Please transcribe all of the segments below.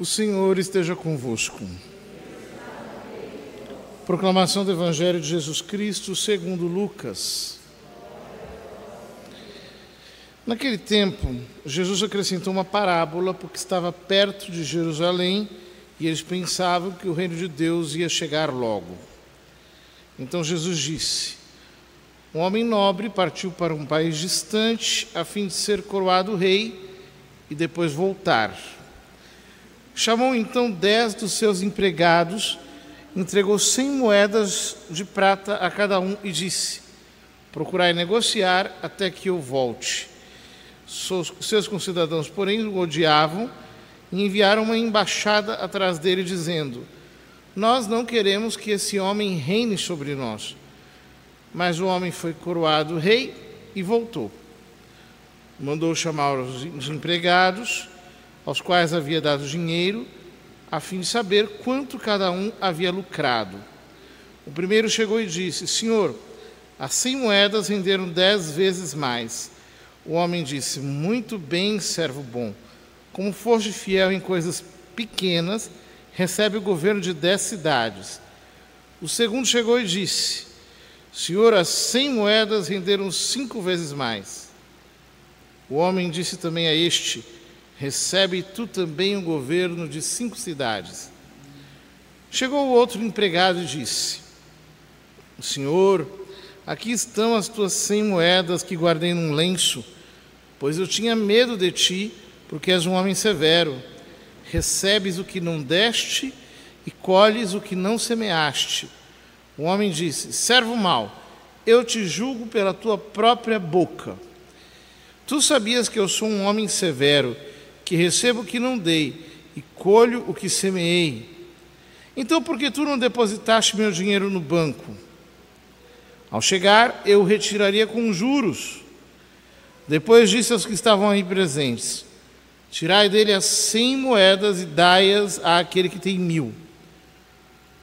O Senhor esteja convosco. Proclamação do Evangelho de Jesus Cristo segundo Lucas. Naquele tempo, Jesus acrescentou uma parábola porque estava perto de Jerusalém e eles pensavam que o reino de Deus ia chegar logo. Então Jesus disse: Um homem nobre partiu para um país distante a fim de ser coroado rei e depois voltar. Chamou então dez dos seus empregados, entregou cem moedas de prata a cada um e disse: Procurai negociar até que eu volte. Seus concidadãos, porém, o odiavam e enviaram uma embaixada atrás dele, dizendo: Nós não queremos que esse homem reine sobre nós. Mas o homem foi coroado rei e voltou mandou chamar os empregados, aos quais havia dado dinheiro, a fim de saber quanto cada um havia lucrado. O primeiro chegou e disse: Senhor, as cem moedas renderam dez vezes mais. O homem disse: Muito bem, servo bom. Como foste fiel em coisas pequenas, recebe o governo de dez cidades. O segundo chegou e disse: Senhor, as cem moedas renderam cinco vezes mais. O homem disse também a este: Recebe tu também o governo de cinco cidades. Chegou o outro empregado e disse: Senhor, aqui estão as tuas cem moedas que guardei num lenço, pois eu tinha medo de ti, porque és um homem severo. Recebes o que não deste e colhes o que não semeaste. O homem disse: Servo mau, eu te julgo pela tua própria boca. Tu sabias que eu sou um homem severo, que recebo o que não dei e colho o que semeei. Então, por que tu não depositaste meu dinheiro no banco? Ao chegar, eu o retiraria com juros. Depois disse aos que estavam aí presentes: Tirai dele as cem moedas e dai-as àquele que tem mil.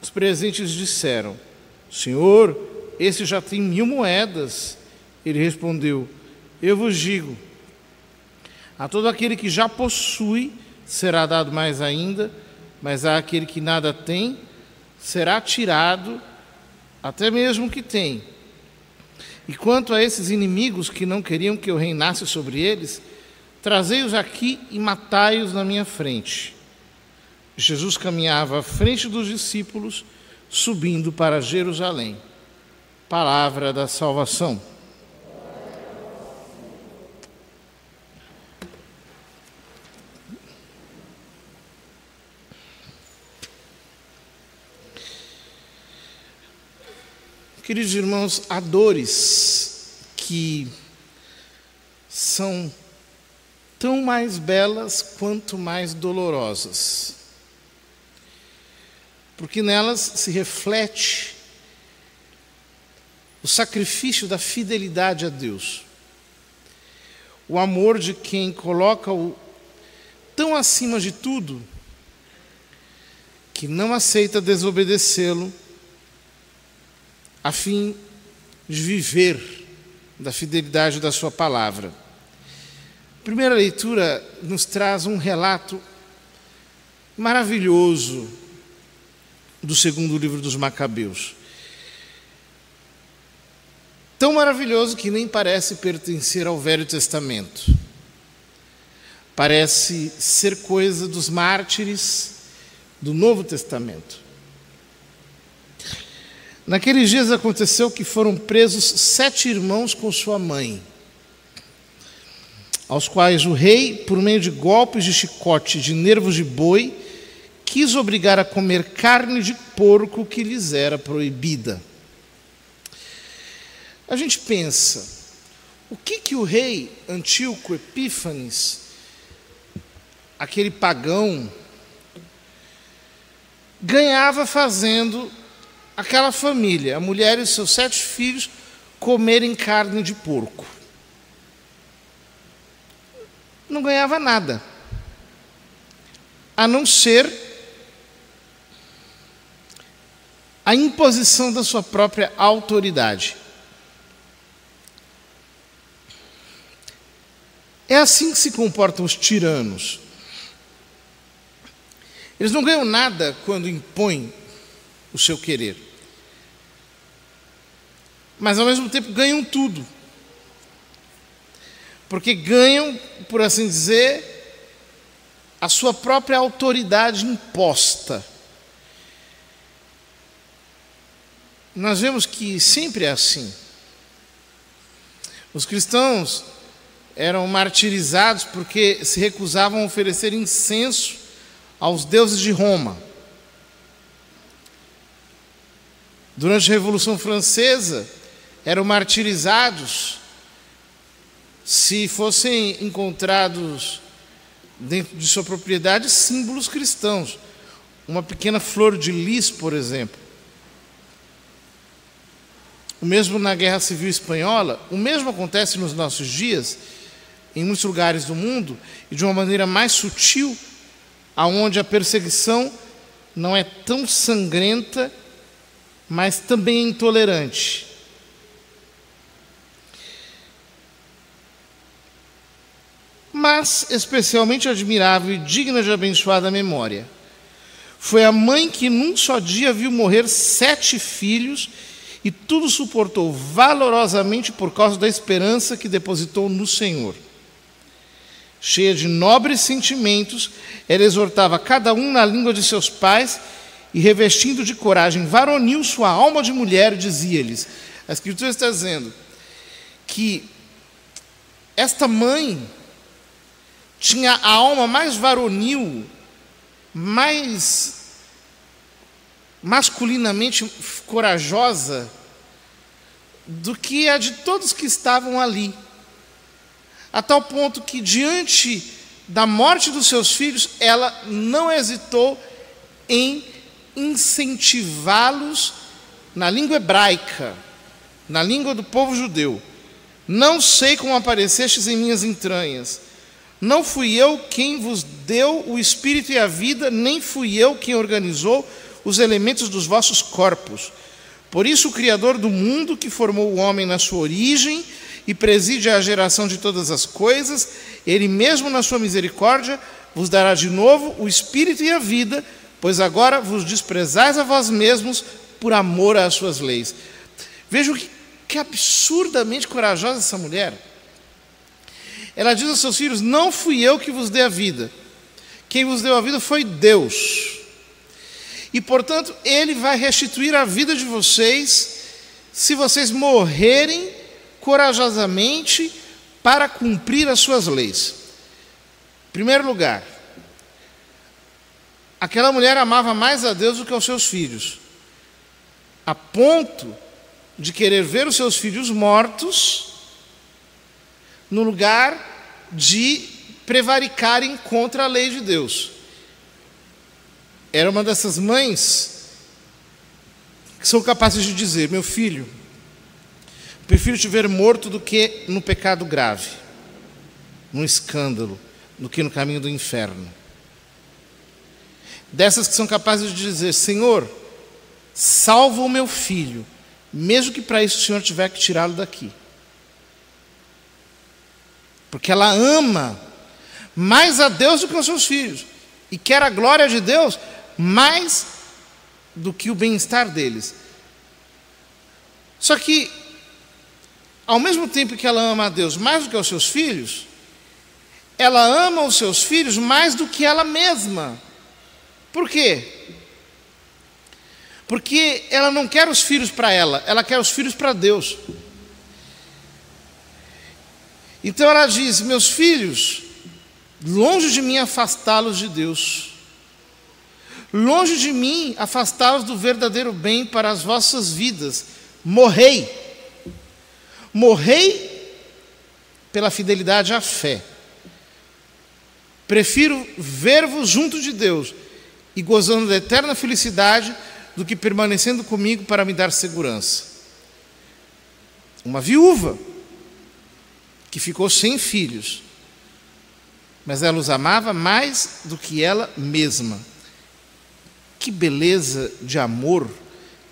Os presentes disseram: Senhor, esse já tem mil moedas. Ele respondeu: eu vos digo: a todo aquele que já possui será dado mais ainda, mas a aquele que nada tem será tirado até mesmo o que tem. E quanto a esses inimigos que não queriam que eu reinasse sobre eles, trazei-os aqui e matai-os na minha frente. Jesus caminhava à frente dos discípulos, subindo para Jerusalém. Palavra da salvação. Queridos irmãos, há dores que são tão mais belas quanto mais dolorosas, porque nelas se reflete o sacrifício da fidelidade a Deus, o amor de quem coloca o tão acima de tudo que não aceita desobedecê-lo a fim de viver da fidelidade da Sua palavra. A primeira leitura nos traz um relato maravilhoso do segundo livro dos Macabeus. Tão maravilhoso que nem parece pertencer ao Velho Testamento. Parece ser coisa dos mártires do Novo Testamento. Naqueles dias aconteceu que foram presos sete irmãos com sua mãe, aos quais o rei, por meio de golpes de chicote de nervos de boi, quis obrigar a comer carne de porco que lhes era proibida. A gente pensa, o que que o rei Antíoco Epífanes, aquele pagão, ganhava fazendo aquela família, a mulher e seus sete filhos, comerem carne de porco. Não ganhava nada, a não ser a imposição da sua própria autoridade. É assim que se comportam os tiranos. Eles não ganham nada quando impõem o seu querer. Mas ao mesmo tempo ganham tudo. Porque ganham, por assim dizer, a sua própria autoridade imposta. Nós vemos que sempre é assim. Os cristãos eram martirizados porque se recusavam a oferecer incenso aos deuses de Roma. Durante a Revolução Francesa, eram martirizados se fossem encontrados dentro de sua propriedade símbolos cristãos. Uma pequena flor de lis, por exemplo. O mesmo na Guerra Civil Espanhola, o mesmo acontece nos nossos dias, em muitos lugares do mundo, e de uma maneira mais sutil, aonde a perseguição não é tão sangrenta, mas também é intolerante. Mas especialmente admirável e digna de abençoada memória. Foi a mãe que num só dia viu morrer sete filhos e tudo suportou valorosamente por causa da esperança que depositou no Senhor. Cheia de nobres sentimentos, ela exortava cada um na língua de seus pais e, revestindo de coragem varonil sua alma de mulher, dizia-lhes: A Escritura está dizendo que esta mãe tinha a alma mais varonil, mais masculinamente corajosa do que a de todos que estavam ali. A tal ponto que, diante da morte dos seus filhos, ela não hesitou em incentivá-los na língua hebraica, na língua do povo judeu. Não sei como aparecestes em minhas entranhas não fui eu quem vos deu o espírito e a vida, nem fui eu quem organizou os elementos dos vossos corpos. Por isso, o Criador do mundo, que formou o homem na sua origem e preside a geração de todas as coisas, ele mesmo, na sua misericórdia, vos dará de novo o espírito e a vida, pois agora vos desprezais a vós mesmos por amor às suas leis. Vejam que, que absurdamente corajosa essa mulher. Ela diz aos seus filhos: Não fui eu que vos dei a vida, quem vos deu a vida foi Deus. E portanto, Ele vai restituir a vida de vocês se vocês morrerem corajosamente para cumprir as suas leis. Em primeiro lugar, aquela mulher amava mais a Deus do que aos seus filhos, a ponto de querer ver os seus filhos mortos no lugar de prevaricarem contra a lei de Deus. Era uma dessas mães que são capazes de dizer: Meu filho, prefiro te ver morto do que no pecado grave, num escândalo, do que no caminho do inferno. Dessas que são capazes de dizer: Senhor, salva o meu filho, mesmo que para isso o Senhor tiver que tirá-lo daqui porque ela ama mais a Deus do que os seus filhos e quer a glória de Deus mais do que o bem-estar deles. Só que, ao mesmo tempo que ela ama a Deus mais do que os seus filhos, ela ama os seus filhos mais do que ela mesma. Por quê? Porque ela não quer os filhos para ela, ela quer os filhos para Deus. Então ela diz: Meus filhos, longe de mim afastá-los de Deus, longe de mim afastá-los do verdadeiro bem para as vossas vidas. Morrei, morrei pela fidelidade à fé. Prefiro ver-vos junto de Deus e gozando da eterna felicidade do que permanecendo comigo para me dar segurança. Uma viúva que ficou sem filhos, mas ela os amava mais do que ela mesma. Que beleza de amor,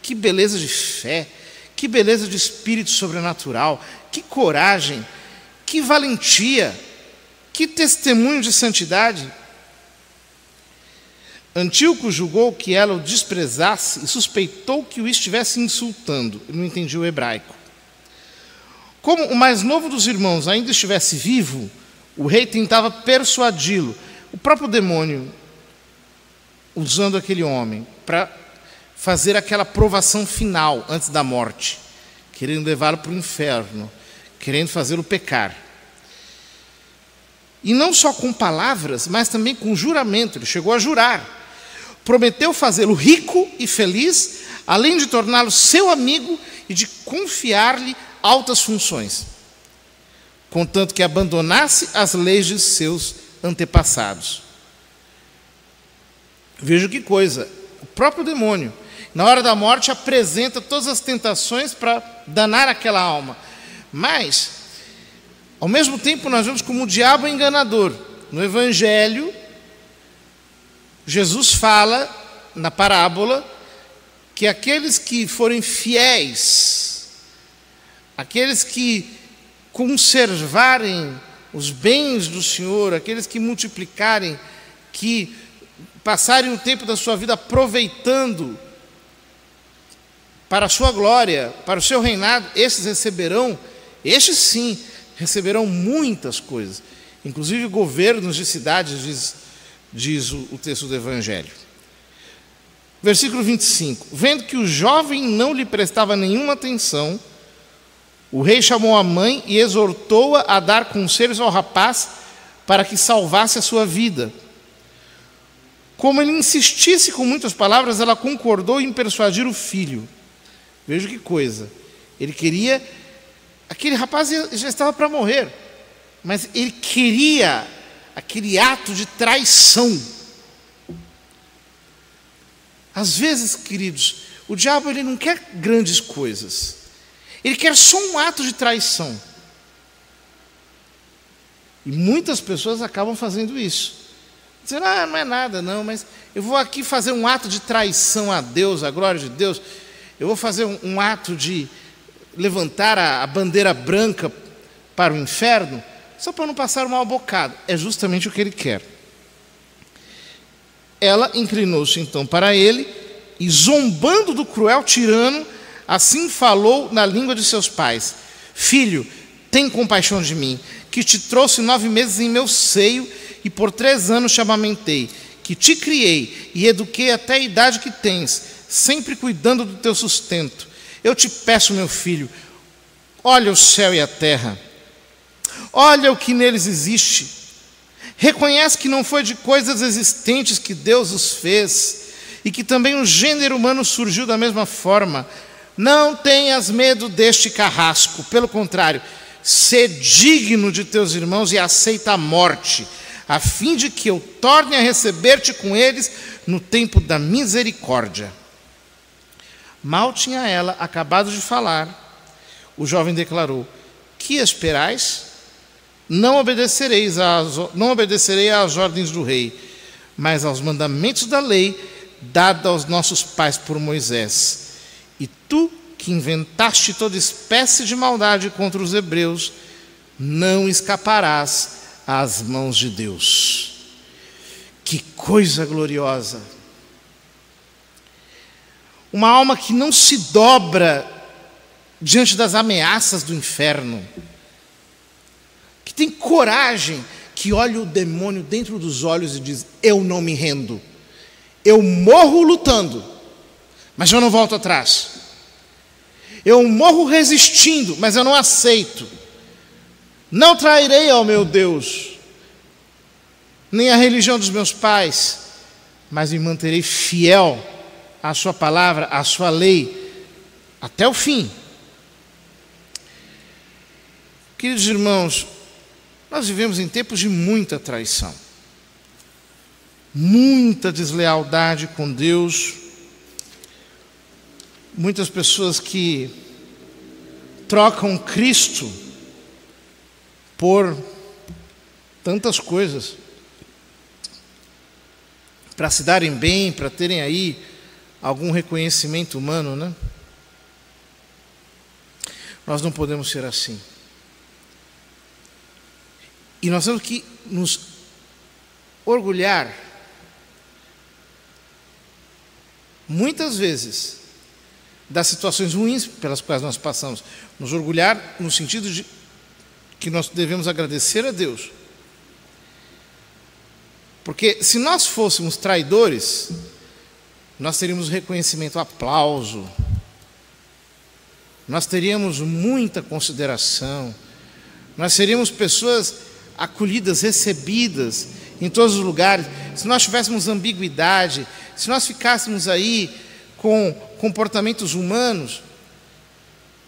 que beleza de fé, que beleza de espírito sobrenatural, que coragem, que valentia, que testemunho de santidade. Antíoco julgou que ela o desprezasse e suspeitou que o estivesse insultando. Não entendia o hebraico. Como o mais novo dos irmãos ainda estivesse vivo, o rei tentava persuadi-lo. O próprio demônio, usando aquele homem para fazer aquela provação final antes da morte, querendo levá-lo para o inferno, querendo fazê-lo pecar. E não só com palavras, mas também com juramento. Ele chegou a jurar. Prometeu fazê-lo rico e feliz, além de torná-lo seu amigo e de confiar-lhe altas funções, contanto que abandonasse as leis de seus antepassados. Veja que coisa, o próprio demônio, na hora da morte, apresenta todas as tentações para danar aquela alma. Mas ao mesmo tempo, nós vemos como o diabo é enganador. No Evangelho, Jesus fala, na parábola, que aqueles que forem fiéis, aqueles que conservarem os bens do Senhor, aqueles que multiplicarem, que passarem o tempo da sua vida aproveitando para a sua glória, para o seu reinado, esses receberão, estes sim, receberão muitas coisas, inclusive governos de cidades, diz, diz o, o texto do Evangelho. Versículo 25: Vendo que o jovem não lhe prestava nenhuma atenção, o rei chamou a mãe e exortou-a a dar conselhos ao rapaz para que salvasse a sua vida. Como ele insistisse com muitas palavras, ela concordou em persuadir o filho. Veja que coisa. Ele queria Aquele rapaz já estava para morrer, mas ele queria aquele ato de traição. Às vezes, queridos, o diabo ele não quer grandes coisas. Ele quer só um ato de traição. E muitas pessoas acabam fazendo isso. Dizendo, ah, não é nada, não, mas eu vou aqui fazer um ato de traição a Deus, a glória de Deus. Eu vou fazer um, um ato de, levantar a, a bandeira branca para o inferno, só para não passar mal bocado. É justamente o que ele quer. Ela inclinou-se então para ele e, zombando do cruel tirano, assim falou na língua de seus pais: Filho, tem compaixão de mim, que te trouxe nove meses em meu seio e por três anos te amamentei, que te criei e eduquei até a idade que tens, sempre cuidando do teu sustento. Eu te peço, meu filho, olha o céu e a terra, olha o que neles existe. Reconhece que não foi de coisas existentes que Deus os fez e que também o gênero humano surgiu da mesma forma. Não tenhas medo deste carrasco, pelo contrário, sê digno de teus irmãos e aceita a morte, a fim de que eu torne a receber-te com eles no tempo da misericórdia. Mal tinha ela acabado de falar, o jovem declarou: Que esperais? Não obedecereis às, não obedecerei às ordens do rei, mas aos mandamentos da lei dada aos nossos pais por Moisés. E tu, que inventaste toda espécie de maldade contra os hebreus, não escaparás às mãos de Deus. Que coisa gloriosa! Uma alma que não se dobra diante das ameaças do inferno, que tem coragem, que olha o demônio dentro dos olhos e diz: Eu não me rendo, eu morro lutando, mas eu não volto atrás, eu morro resistindo, mas eu não aceito, não trairei ao meu Deus, nem a religião dos meus pais, mas me manterei fiel a sua palavra, a sua lei, até o fim. Queridos irmãos, nós vivemos em tempos de muita traição, muita deslealdade com Deus, muitas pessoas que trocam Cristo por tantas coisas, para se darem bem, para terem aí algum reconhecimento humano, né? Nós não podemos ser assim. E nós temos que nos orgulhar muitas vezes, das situações ruins pelas quais nós passamos, nos orgulhar no sentido de que nós devemos agradecer a Deus. Porque se nós fôssemos traidores, nós teríamos reconhecimento, aplauso, nós teríamos muita consideração, nós seríamos pessoas acolhidas, recebidas em todos os lugares. Se nós tivéssemos ambiguidade, se nós ficássemos aí com comportamentos humanos,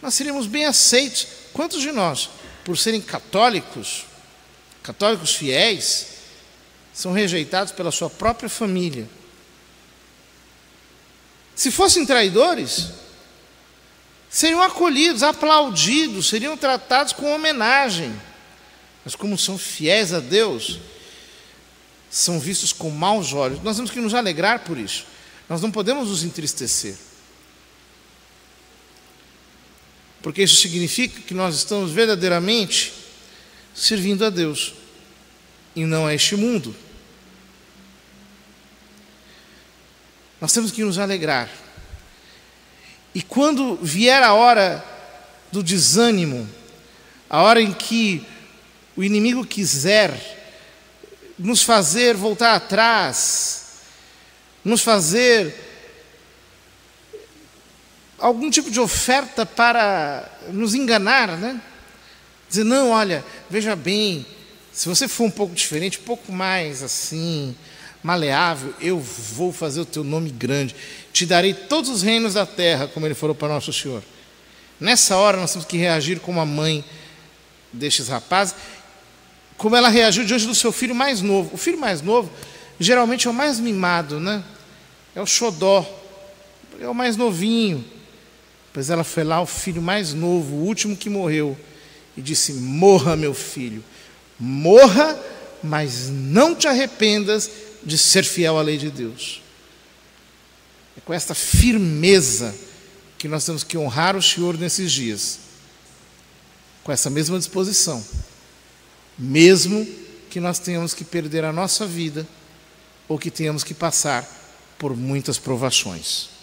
nós seríamos bem aceitos. Quantos de nós, por serem católicos, católicos fiéis, são rejeitados pela sua própria família? Se fossem traidores, seriam acolhidos, aplaudidos, seriam tratados com homenagem. Mas como são fiéis a Deus, são vistos com maus olhos. Nós temos que nos alegrar por isso. Nós não podemos nos entristecer. Porque isso significa que nós estamos verdadeiramente servindo a Deus e não a este mundo. Nós temos que nos alegrar. E quando vier a hora do desânimo, a hora em que o inimigo quiser nos fazer voltar atrás, nos fazer algum tipo de oferta para nos enganar, né? Dizer, não, olha, veja bem, se você for um pouco diferente, um pouco mais assim, maleável, eu vou fazer o teu nome grande. Te darei todos os reinos da terra, como ele falou para nosso Senhor. Nessa hora nós temos que reagir como a mãe destes rapazes como ela reagiu diante do seu filho mais novo. O filho mais novo geralmente é o mais mimado, né? É o xodó, é o mais novinho. Pois ela foi lá, o filho mais novo, o último que morreu, e disse: Morra, meu filho, morra, mas não te arrependas de ser fiel à lei de Deus. É com esta firmeza que nós temos que honrar o Senhor nesses dias, com essa mesma disposição mesmo que nós tenhamos que perder a nossa vida ou que tenhamos que passar por muitas provações.